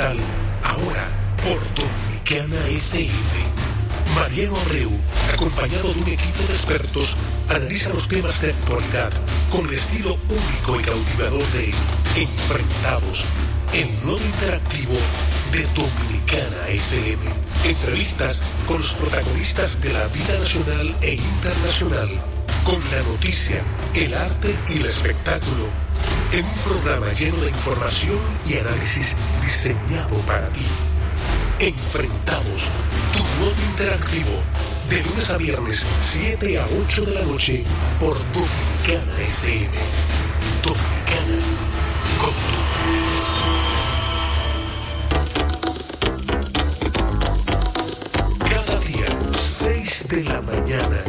ahora por Dominicana FM. Mariano Reu, acompañado de un equipo de expertos, analiza los temas de actualidad con el estilo único y cautivador de Enfrentados, el nuevo interactivo de Dominicana FM. Entrevistas con los protagonistas de la vida nacional e internacional, con la noticia, el arte y el espectáculo, en un programa lleno de información y análisis diseñado para ti. Enfrentados, tu nuevo interactivo, de lunes a viernes, 7 a 8 de la noche, por Dominicana FM. Dominicana, con Cada día, 6 de la mañana,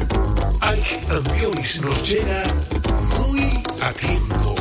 Ike Ambionis nos llega muy a tiempo.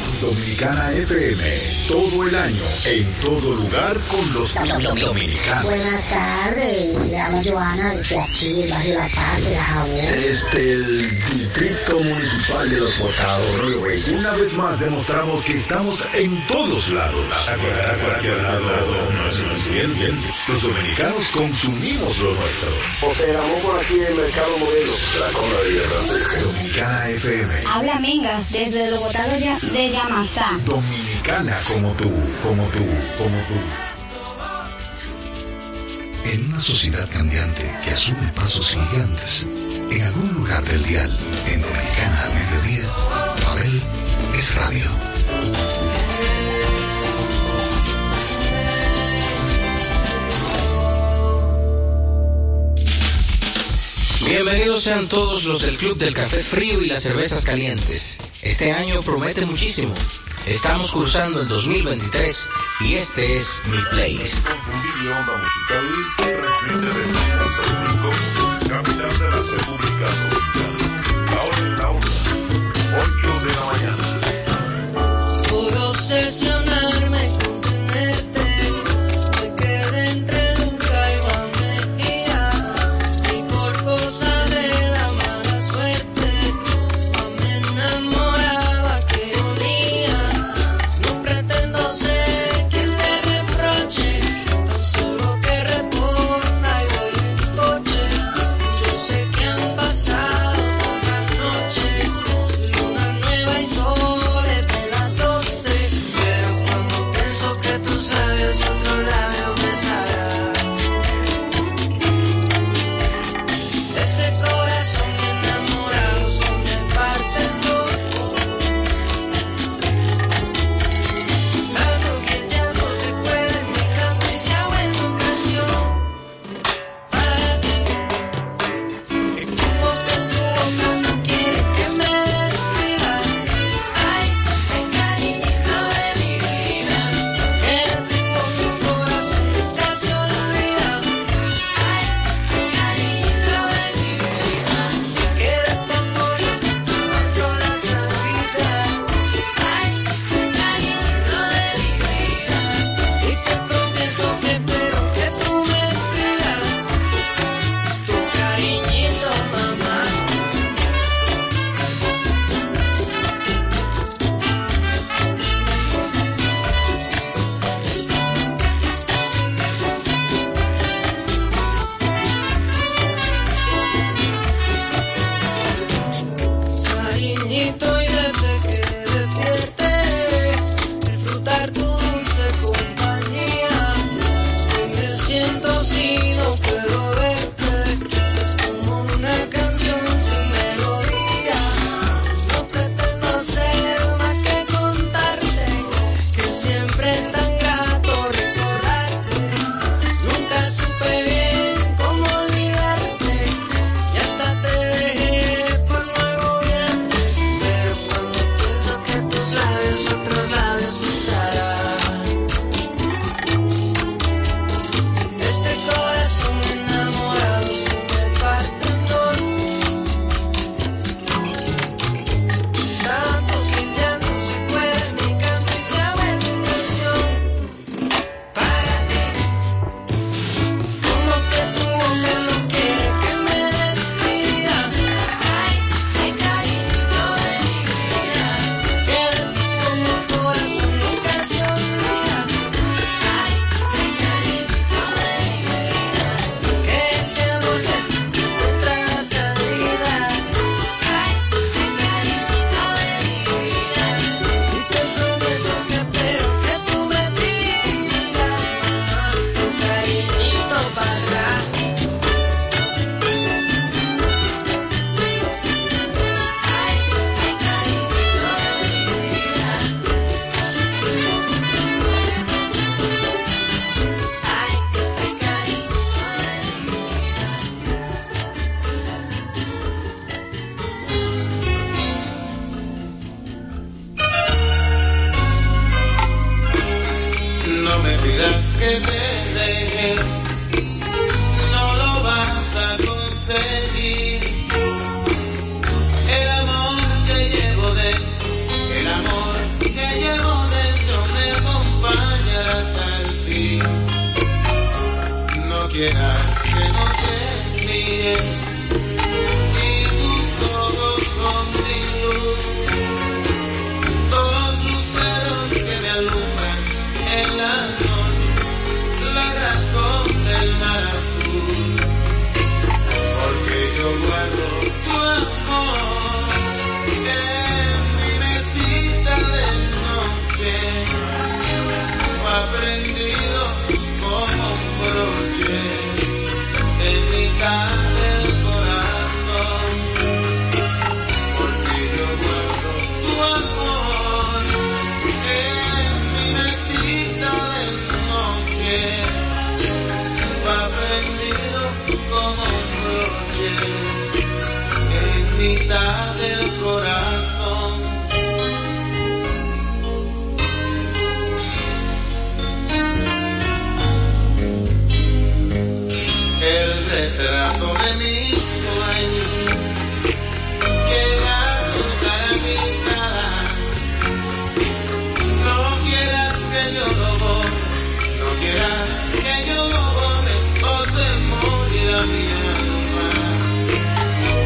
Dominicana FM, todo el año, en todo lugar con los dominicanos. Buenas tardes, le habla Joana desde aquí, del barrio La Paz, de la Jabón. Desde el Distrito Municipal de Los Botados. Una vez más demostramos que estamos en todos lados. A cualquier lado no es suficiente. Los dominicanos consumimos lo nuestro. José Ramón por aquí en el Mercado Modelo. La cola de. Dominicana FM. Habla Mingas desde los botados ya- de Dominicana como tú, como tú, como tú. En una sociedad cambiante que asume pasos gigantes, en algún lugar del dial, en Dominicana al mediodía, Pavel es radio. Bienvenidos sean todos los del Club del Café Frío y las Cervezas Calientes. Este año promete muchísimo. Estamos cruzando el 2023 y este es mi playlist. Confundible onda musical que transmite desde Santo Domingo, capital de la República Dominicana. Ahora en la onda, 8 de la mañana.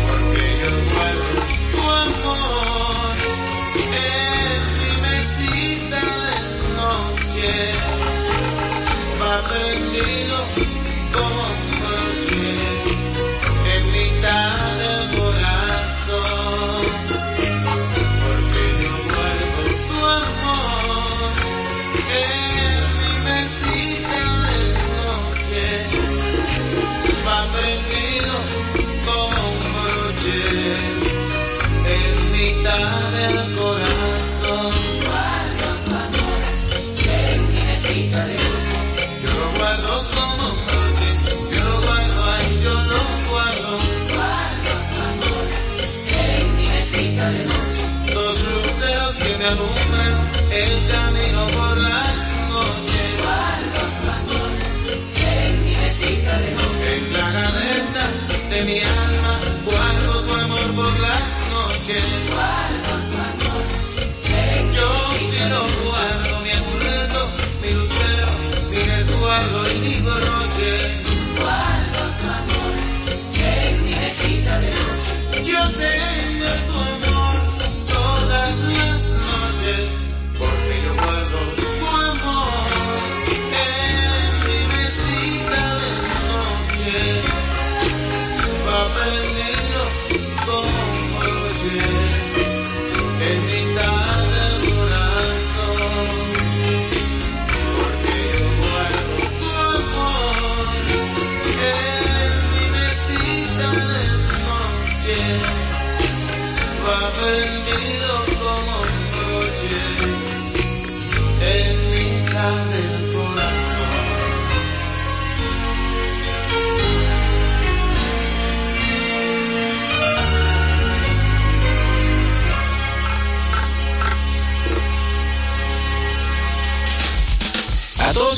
Porque yo muero tu amor es mi mesita de noche, va prendido. perdido como un noche en mitad del.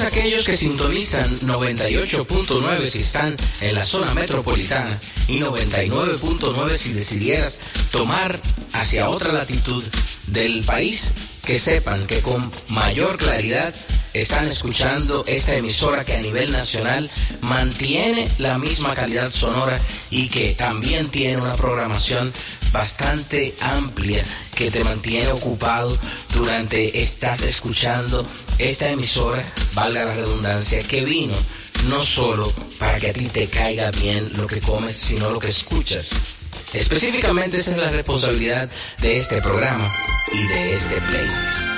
aquellos que sintonizan 98.9 si están en la zona metropolitana y 99.9 si decidieras tomar hacia otra latitud del país, que sepan que con mayor claridad están escuchando esta emisora que a nivel nacional mantiene la misma calidad sonora y que también tiene una programación bastante amplia que te mantiene ocupado durante estás escuchando esta emisora, valga la redundancia, que vino no solo para que a ti te caiga bien lo que comes, sino lo que escuchas. Específicamente esa es la responsabilidad de este programa y de este playlist.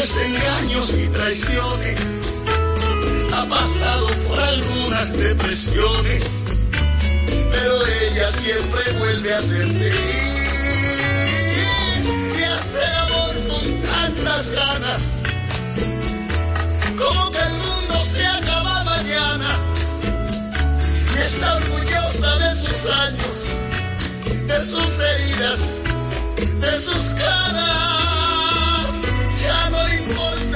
desengaños y traiciones, ha pasado por algunas depresiones, pero ella siempre vuelve a ser feliz. Y hace amor con tantas ganas, como que el mundo se acaba mañana. Y está orgullosa de sus años, de sus heridas, de sus caras. Ya no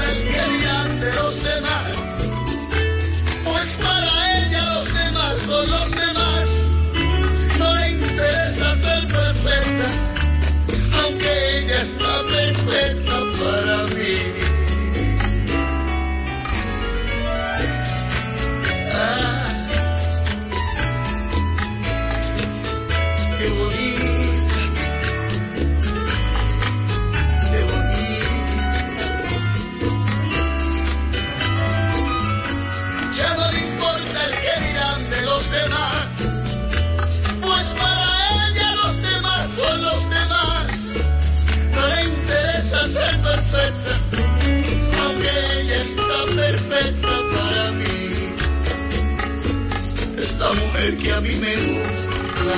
mujer que a mí me gusta,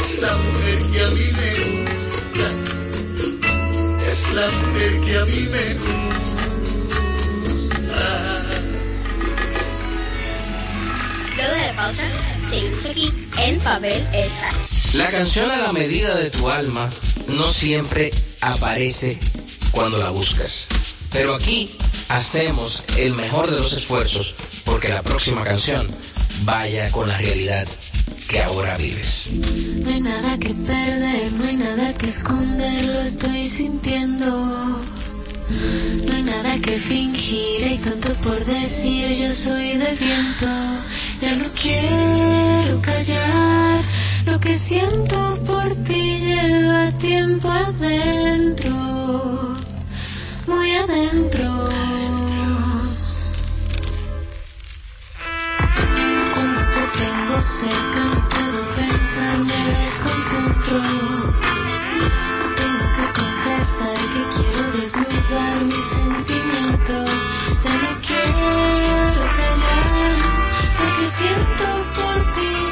es la mujer que a mí me gusta, es la mujer que a mí me gusta. Luego de la pausa, seguimos aquí en Papel es Radio. La canción a la medida de tu alma no siempre aparece cuando la buscas. Pero aquí hacemos el mejor de los esfuerzos porque la próxima canción vaya con la realidad que ahora vives. No hay nada que perder, no hay nada que esconder, lo estoy sintiendo. No hay nada que fingir, hay tanto por decir, yo soy de viento. Ya no quiero callar, lo que siento por ti lleva tiempo adentro, muy adentro. Tengo cerca no puedo pensar, me desconcentro. Tengo que confesar que quiero desnudar mi sentimiento. Ya no quiero callar, lo que siento por ti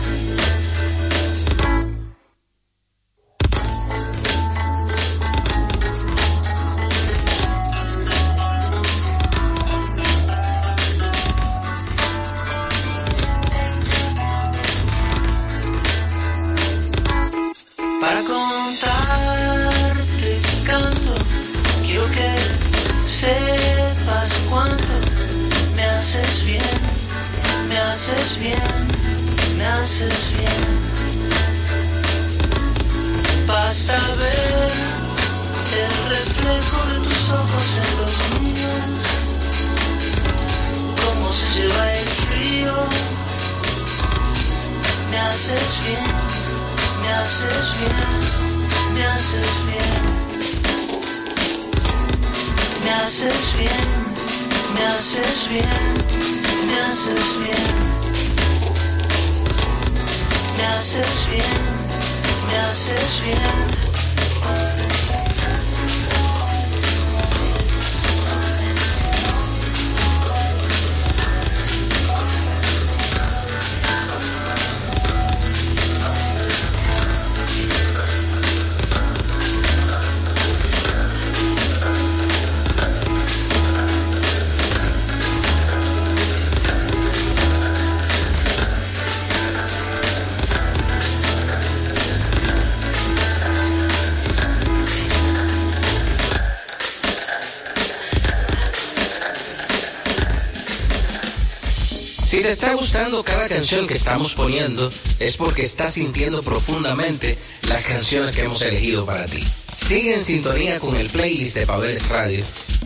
canción que estamos poniendo es porque estás sintiendo profundamente las canciones que hemos elegido para ti. Sigue en sintonía con el playlist de Pabeles Radio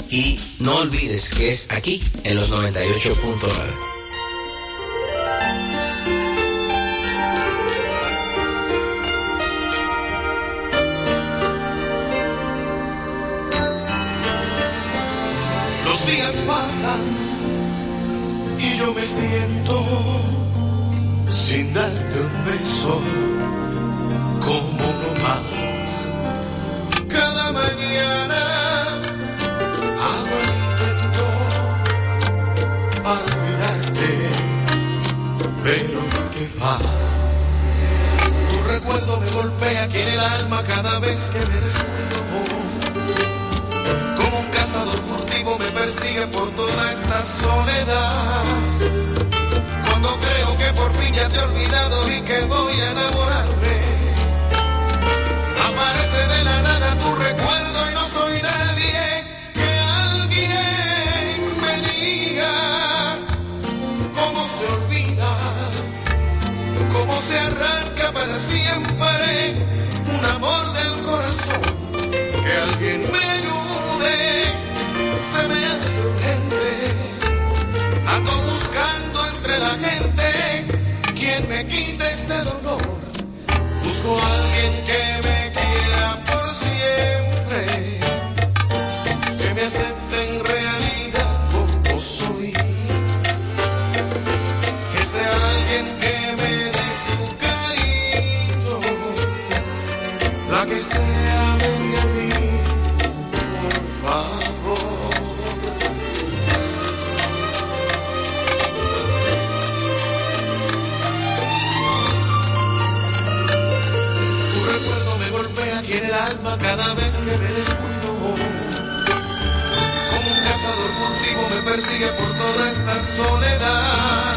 y no olvides que es aquí en los 98.9. Los días pasan y yo me siento sin darte un beso como uno más. Cada mañana hago el intento para olvidarte, pero que va. Tu recuerdo me golpea aquí en el alma cada vez que me descuido. Como un cazador furtivo me persigue por toda esta soledad olvidado. one. que me descuido. Como un cazador furtivo me persigue por toda esta soledad.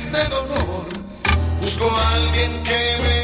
este dolor. Busco a alguien que me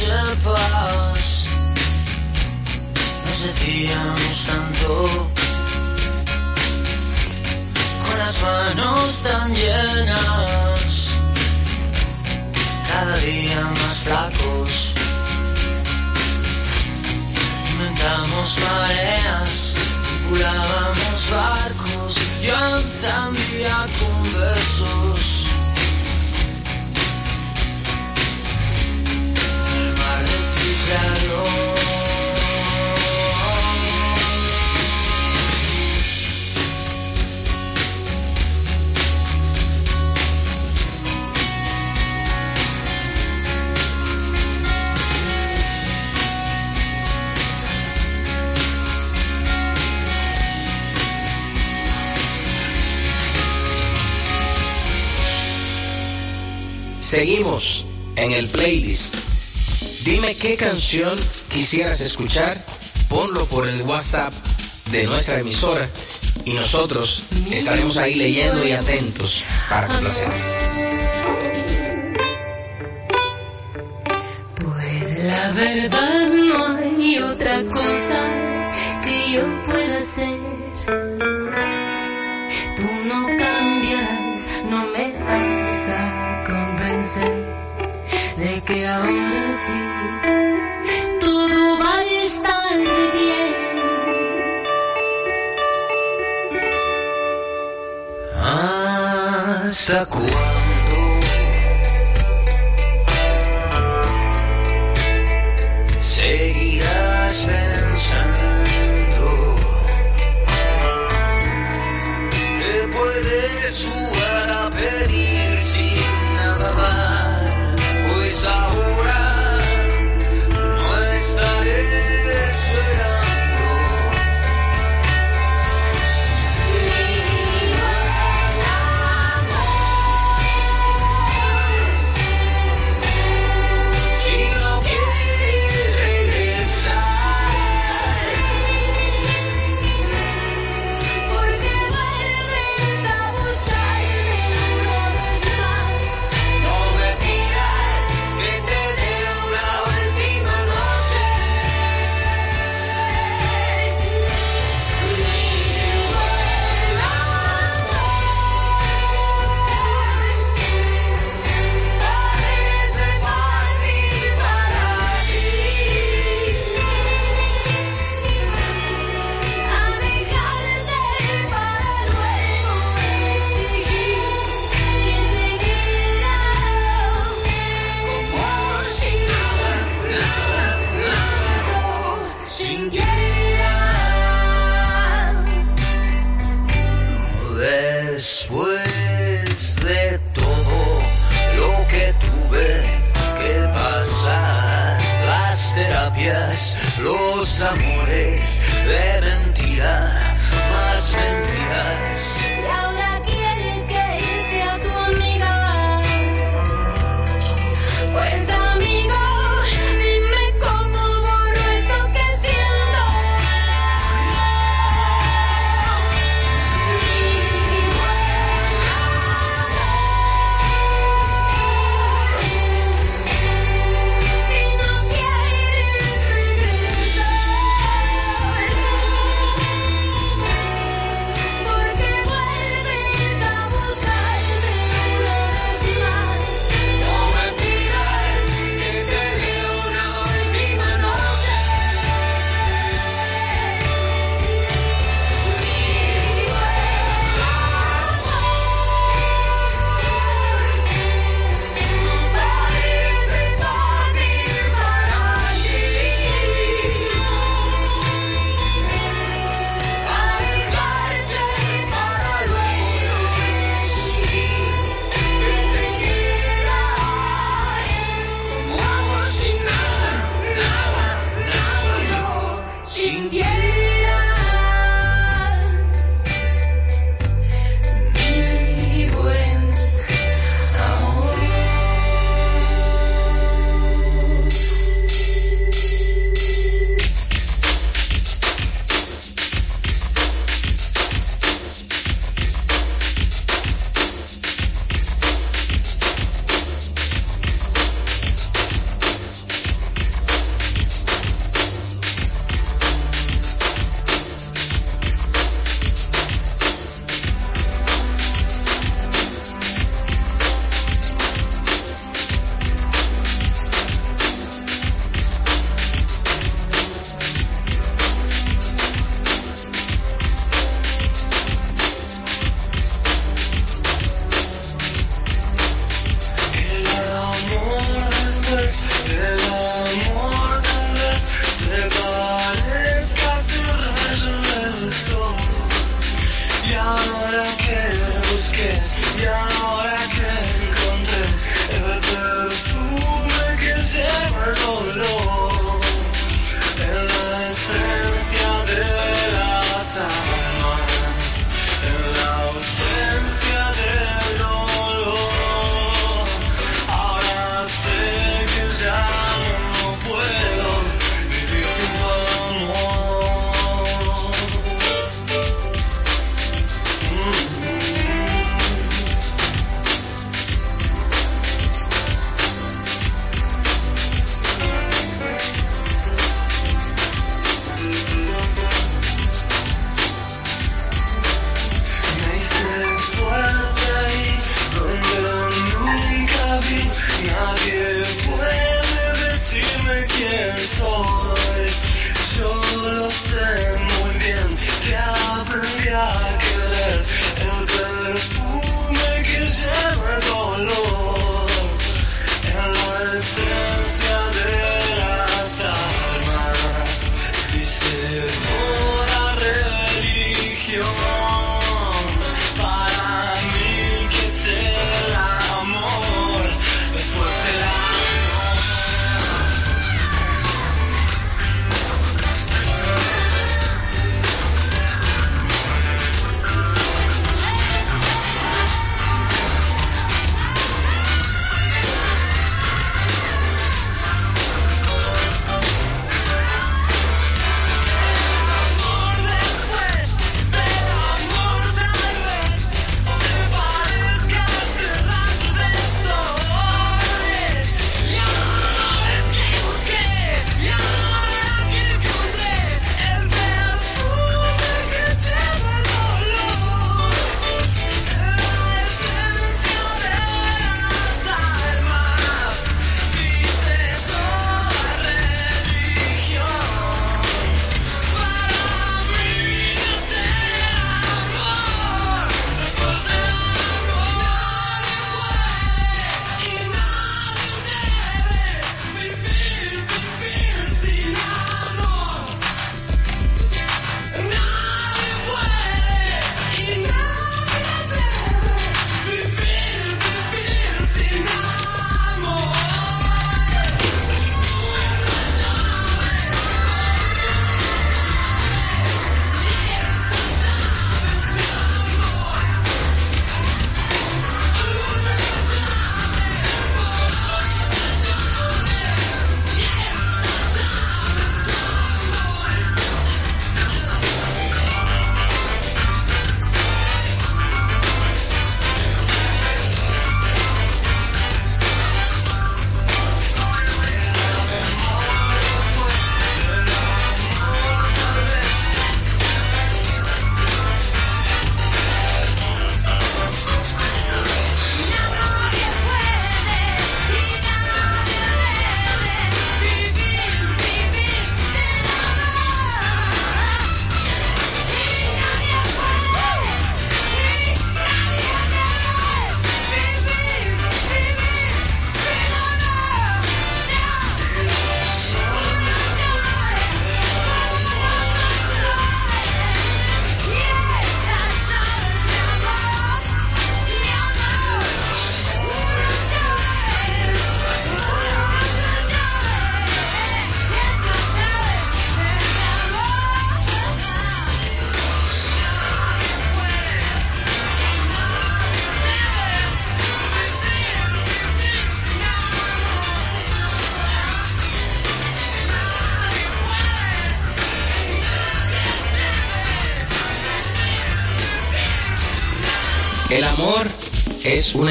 sepas, nos decíamos tanto, con las manos tan llenas, cada día más flacos, inventamos mareas, circulábamos barcos, yo encendía con besos. Seguimos en el playlist. Dime qué canción quisieras escuchar, ponlo por el WhatsApp de nuestra emisora y nosotros estaremos ahí leyendo y atentos para complacer. Pues la verdad no hay otra cosa que yo pueda hacer que aún así todo va a estar bien. ¿Hasta cuándo?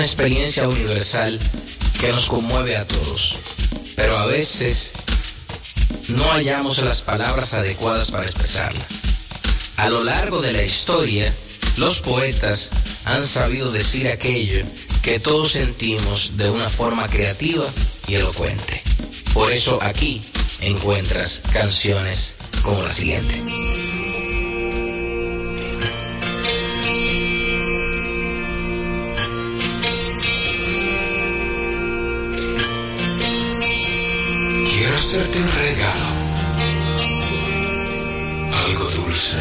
Experiencia universal que nos conmueve a todos, pero a veces no hallamos las palabras adecuadas para expresarla. A lo largo de la historia, los poetas han sabido decir aquello que todos sentimos de una forma creativa y elocuente. Por eso aquí encuentras canciones como la siguiente. Hacerte un regalo, algo dulce,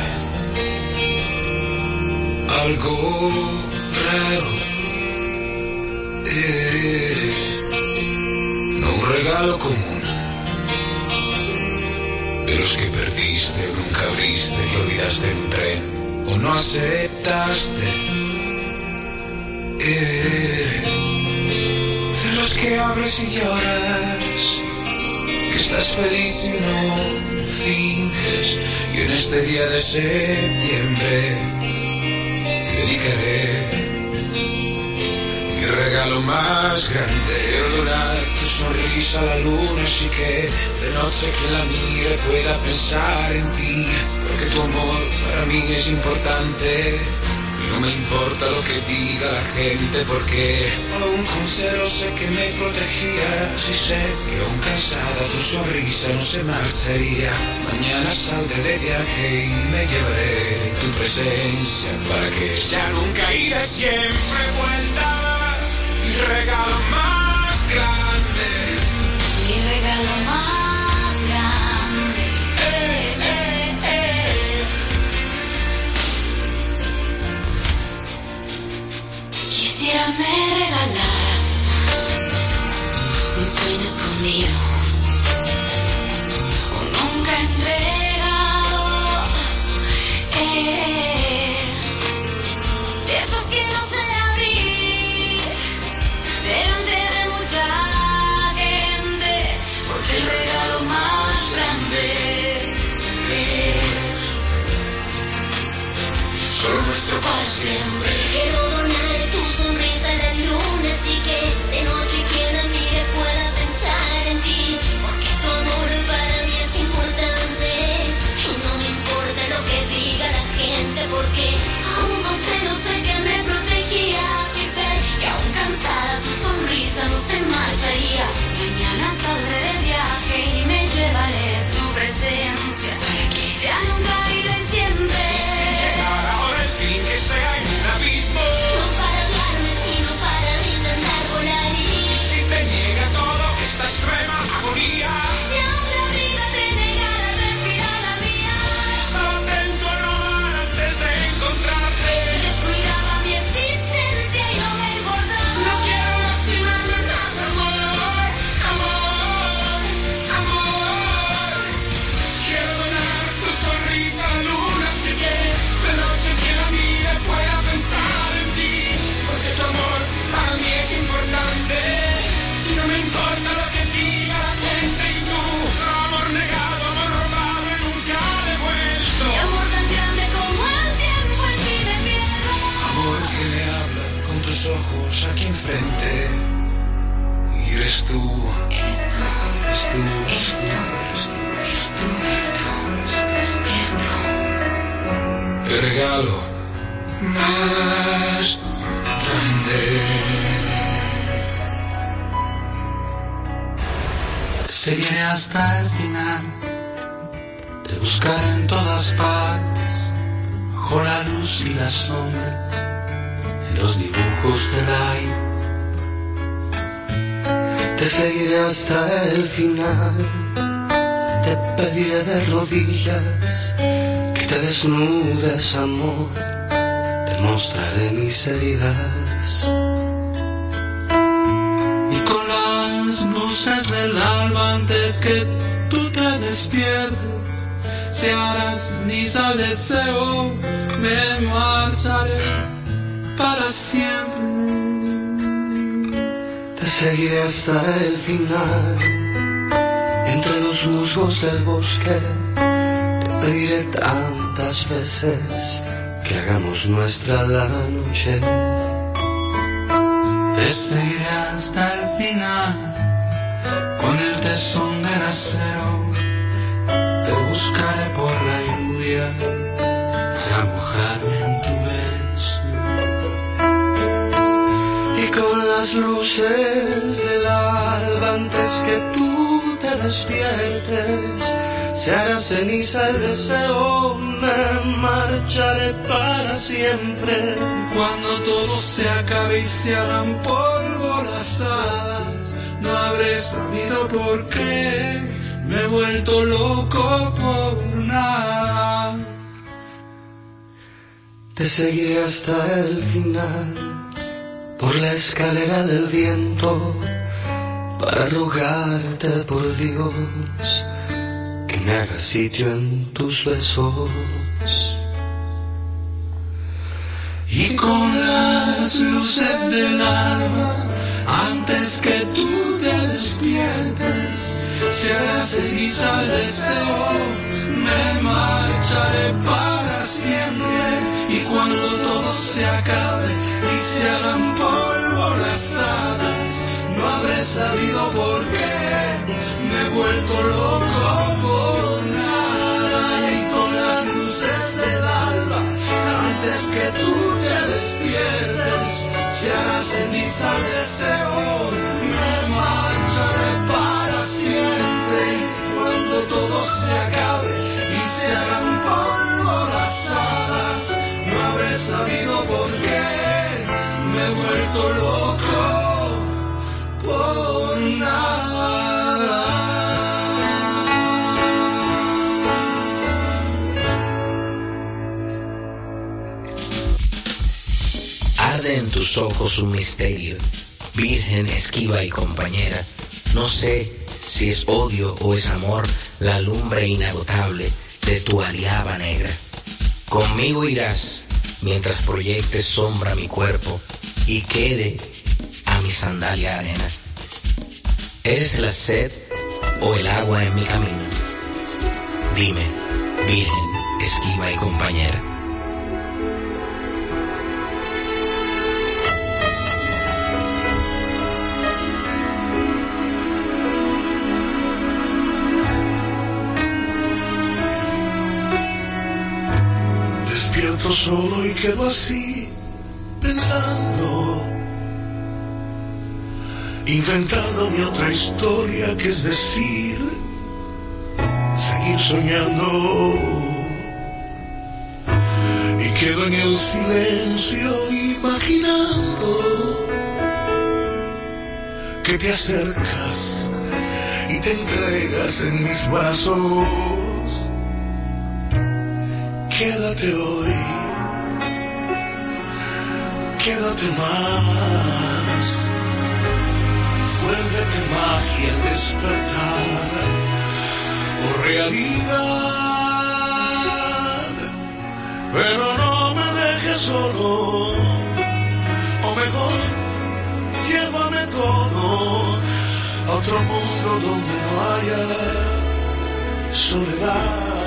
algo raro. Eh, no un regalo común, de los que perdiste o nunca abriste, que olvidaste un tren o no aceptaste. Eh, de los que abres y lloras estás feliz y no finges. Y en este día de septiembre te dedicaré mi regalo más grande. Quiero donar tu sonrisa a la luna, así que de noche que la mire pueda pensar en ti. Porque tu amor para mí es importante. Y no me importa lo que diga la gente porque aún con cero sé que me protegías y sé que aún cansada tu sonrisa no se marcharía. Mañana saldré de viaje y me llevaré tu presencia para que sea nunca y de siempre vuelta. Mi regalo más grande. Mi regalo más me regalaras un sueño escondido o nunca entregado. Eh, de esos que no sé abrir delante de mucha gente, porque el regalo más grande es Solo nuestro para siempre. Y que de más grande. Seguiré hasta el final, te buscaré en todas partes, bajo la luz y la sombra, en los dibujos del aire. Te seguiré hasta el final, te pediré de rodillas que te desnudes, amor, mostraré mis heridas. Y con las luces del alba antes que tú te despiertes, si harás misa al deseo, me marcharé para siempre. Te seguiré hasta el final, entre los musgos del bosque, te pediré tantas veces que hagamos nuestra la noche. Te seguiré hasta el final con el tesón del acero. Te buscaré por la lluvia para mojarme en tu beso. Y con las luces del alba antes que tú te despiertes, se hará ceniza el deseo, me marcharé para siempre. Cuando todo se acabe y se hagan polvo las hadas, no habré sabido por qué me he vuelto loco por nada. Te seguiré hasta el final, por la escalera del viento, para rogarte por Dios me haga sitio en tus besos. Y con las luces del alma, antes que tú te despiertes, se hará ceniza el deseo, me marcharé para siempre. Y cuando todo se acabe y se hagan polvo las hadas, no habré sabido por qué me he vuelto loco el deseo, me marcharé para siempre. Cuando todo se acabe y se hagan polvo las hadas, no habré sabido por qué me he vuelto loco En tus ojos un misterio, virgen, esquiva y compañera. No sé si es odio o es amor, la lumbre inagotable de tu aliaba negra. Conmigo irás mientras proyectes sombra a mi cuerpo y quede a mi sandalia arena. ¿Eres la sed o el agua en mi camino? Dime, virgen, esquiva y compañera. Despierto solo y quedo así, pensando, inventando mi otra historia, que es decir, seguir soñando. Y quedo en el silencio imaginando que te acercas y te entregas en mis brazos. Quédate hoy, quédate más, vuélvete magia al despertar. O realidad, pero no me dejes solo, o mejor, llévame todo a otro mundo donde no haya soledad.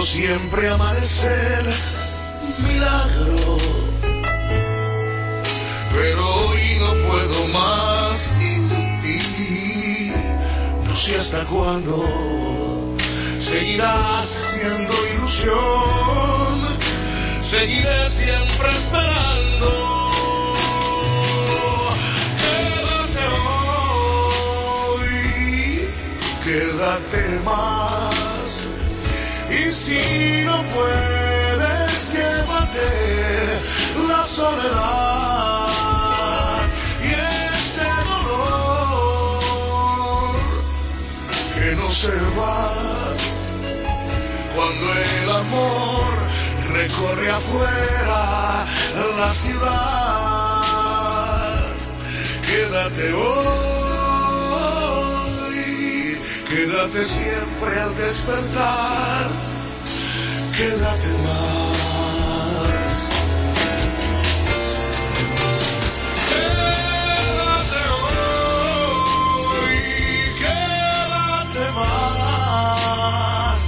Siempre amanecer milagro, pero hoy no puedo más sin ti. No sé hasta cuándo seguirás siendo ilusión, seguiré siempre esperando. Quédate hoy, quédate más. Y si no puedes, llévate la soledad y este dolor que no se va cuando el amor recorre afuera la ciudad. Quédate hoy, quédate siempre al despertar, quédate más. Quédate hoy, quédate más.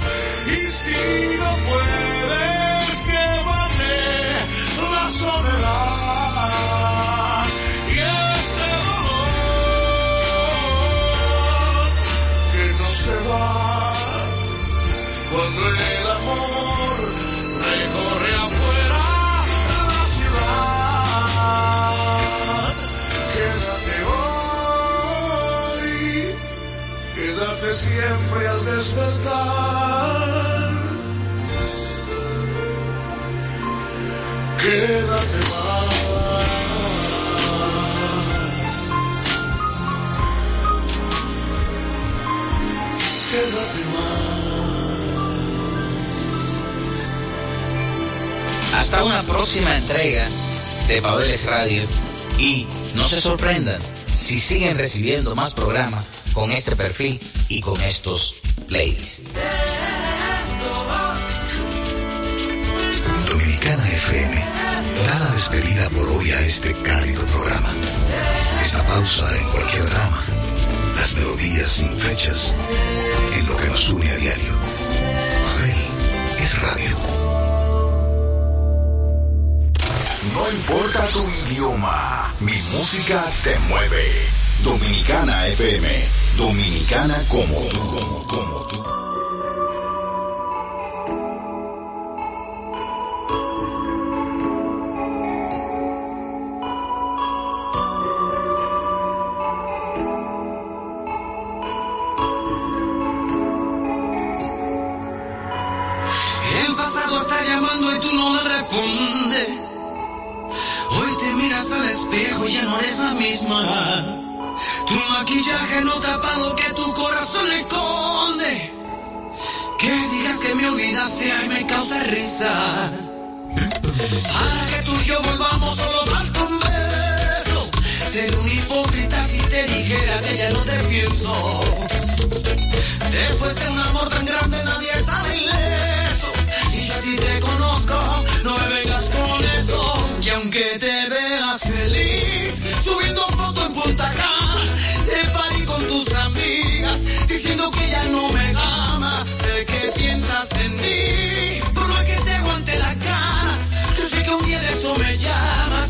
Y si no puedes, quédate la soledad. Y este dolor que no se va cuando el próxima entrega de Pabeles Radio y no se sorprendan si siguen recibiendo más programas con este perfil y con estos playlists. Dominicana FM da la despedida por hoy a este cálido programa. Esta pausa en cualquier drama, las melodías sin fechas, en lo que nos une a diario. No importa tu idioma, mi música te mueve. Dominicana FM, dominicana como tú, como, como tú. Aunque te veas feliz, subiendo foto en Punta Cana, te party con tus amigas, diciendo que ya no me amas. Sé que piensas en mí, por más que te aguante la cara. Yo sé que un día de eso me llamas,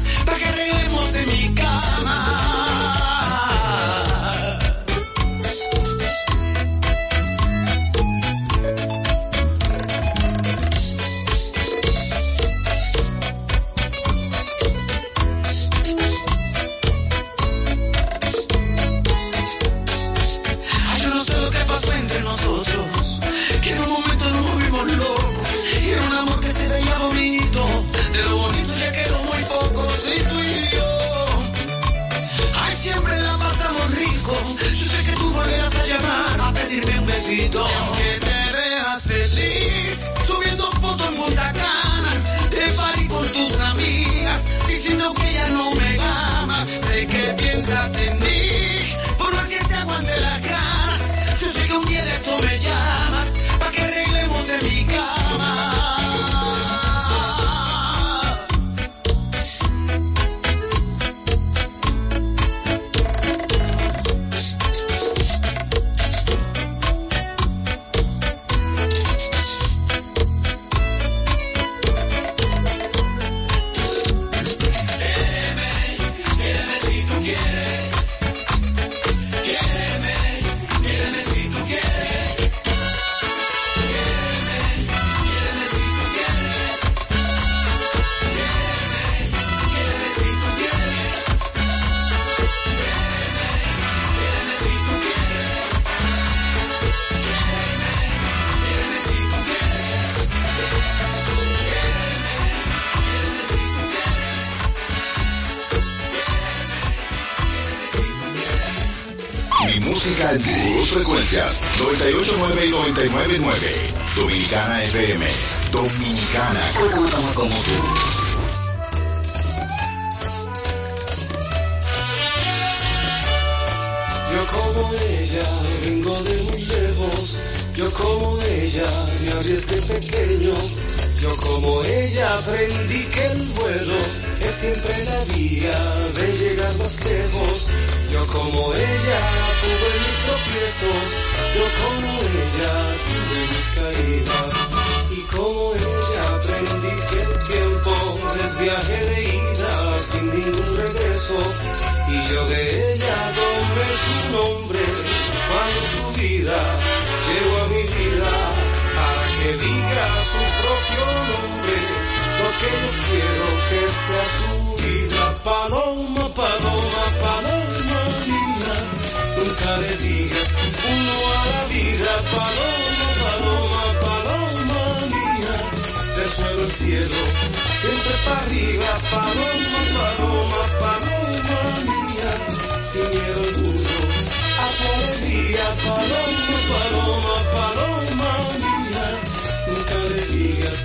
Mi música en tus frecuencias, 989 y 999. Dominicana FM, Dominicana, como, como tú. Yo como ella vengo de muy lejos, yo como ella me arriesgué pequeño, yo como ella aprendí que el vuelo es siempre la vía de llegar más lejos, yo como ella tuve mis tropiezos, yo como ella tuve mis caídas, y como ella aprendí que el tiempo es viaje de ida sin ningún regreso, y yo de ella tomé su nombre cuando tu vida llegó a mi vida para que diga su propio nombre. Lo que yo quiero que sea su vida. Paloma, paloma, paloma linda. Nunca le digas uno a la vida. Paloma, paloma, paloma mía. Del suelo al cielo, siempre para arriba. Paloma, paloma, paloma mía. Sin miedo alguno. Paloma, paloma, paloma, paloma nunca le digas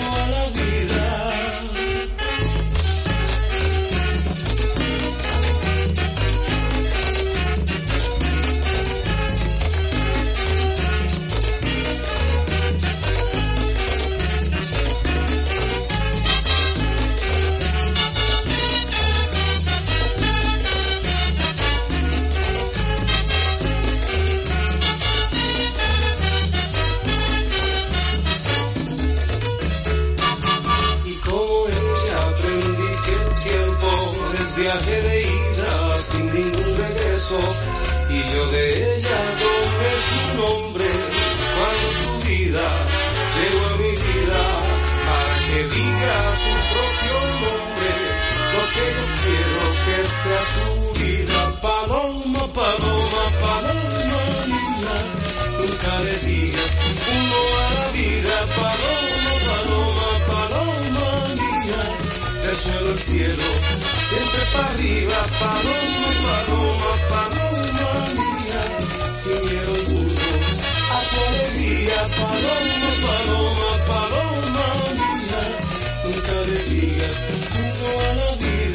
la de ella tomé su nombre cuando tu vida llegó a mi vida para que diga su propio nombre. Porque yo quiero que sea su vida. Paloma, paloma, paloma niña, nunca le digas uno a la vida. Paloma, paloma, paloma mía, del suelo al cielo, siempre para arriba, paloma, paloma, paloma miedo alguno, a tu alegría, paloma, paloma, paloma mía, nunca le digas no a la vida.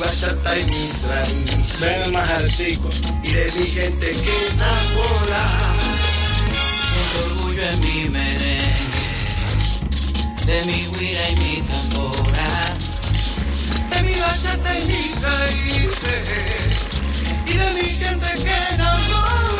Bachata y mis raíces. Ven más altico. Y de mi gente que enamora. Siento orgullo en mi merengue, de mi guira y mi tambora, de mi bachata y mis raíces. Y de mi gente que enamora.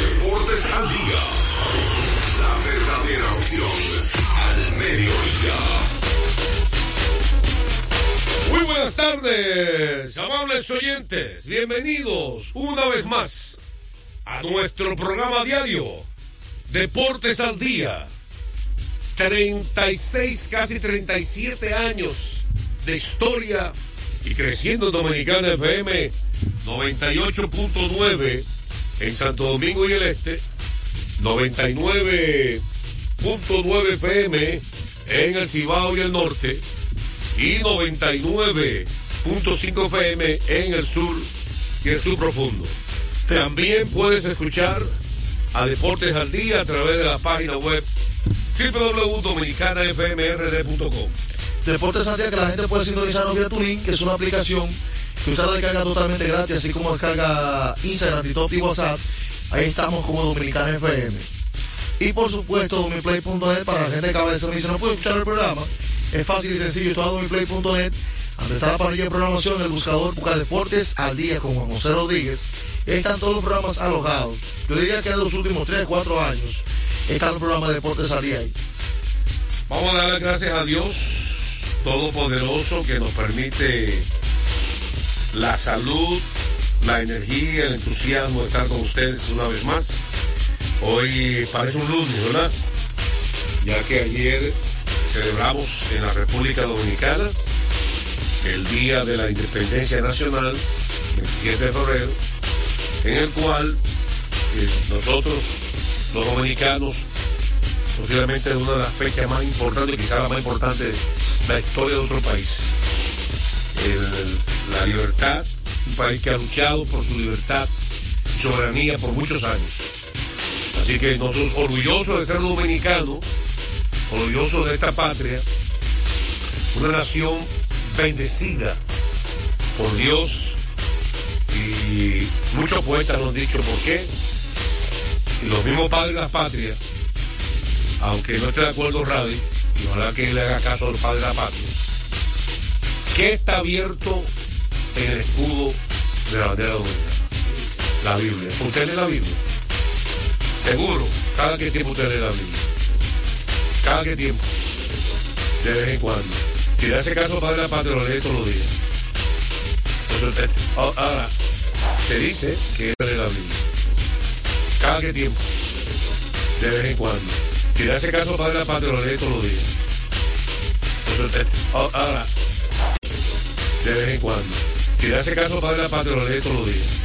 Deportes al día. La verdadera opción al mediodía. Muy buenas tardes, amables oyentes. Bienvenidos una vez más a nuestro programa diario Deportes al Día. 36, casi 37 años de historia y creciendo en Dominicana FM 98.9 en Santo Domingo y el Este, 99.9 FM en el Cibao y el Norte y 99.5 FM en el sur y el sur profundo. También puedes escuchar a Deportes al Día a través de la página web www.dominicanafmrd.com. Deportes día que la gente puede sintonizarnos vía Tuning, que es una aplicación que usted descarga totalmente gratis, así como descarga Instagram, TikTok y WhatsApp. Ahí estamos como Dominicana FM. Y por supuesto, domiplay.net para la gente que cabeza me dice no puedo escuchar el programa. Es fácil y sencillo, está domiplay.net. Donde está la parrilla de programación, el buscador busca Deportes al día con Juan José Rodríguez. Están todos los programas alojados. Yo diría que de los últimos 3, 4 años está el programa de Deportes al día ahí. Vamos a dar las gracias a Dios Todopoderoso que nos permite la salud, la energía, el entusiasmo de estar con ustedes una vez más. Hoy parece un lunes, ¿verdad? Ya que ayer celebramos en la República Dominicana el Día de la Independencia Nacional, 27 de febrero, en el cual eh, nosotros, los dominicanos, posiblemente es una de las fechas más importantes, quizá la más importante la historia de otro país. La libertad, un país que ha luchado por su libertad y soberanía por muchos años. Así que nosotros orgullosos de ser dominicanos, orgullosos de esta patria, una nación bendecida por Dios y muchos poetas nos han dicho por qué. Y los mismos padres de la patria, aunque no esté de acuerdo Radi, y ojalá que le haga caso al padre de la patria, ¿qué está abierto en el escudo de la bandera dominicana? La Biblia. ¿Usted lee la Biblia? Seguro, cada que tiempo usted lee la Biblia. Cada que tiempo. De vez en cuando. Si le hace caso al padre de la patria, lo lee todos los días. Ahora, se dice que él lee la Biblia. Cada que tiempo. De vez en cuando. Si le caso padre la lo lee todos los días. Entonces, Ahora, de vez en cuando. Si le caso padre la patria, lo lee todos los días.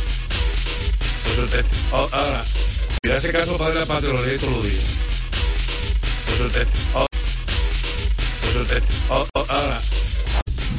Ahora, si le caso padre la patria, lo lee todos los días. Ahora,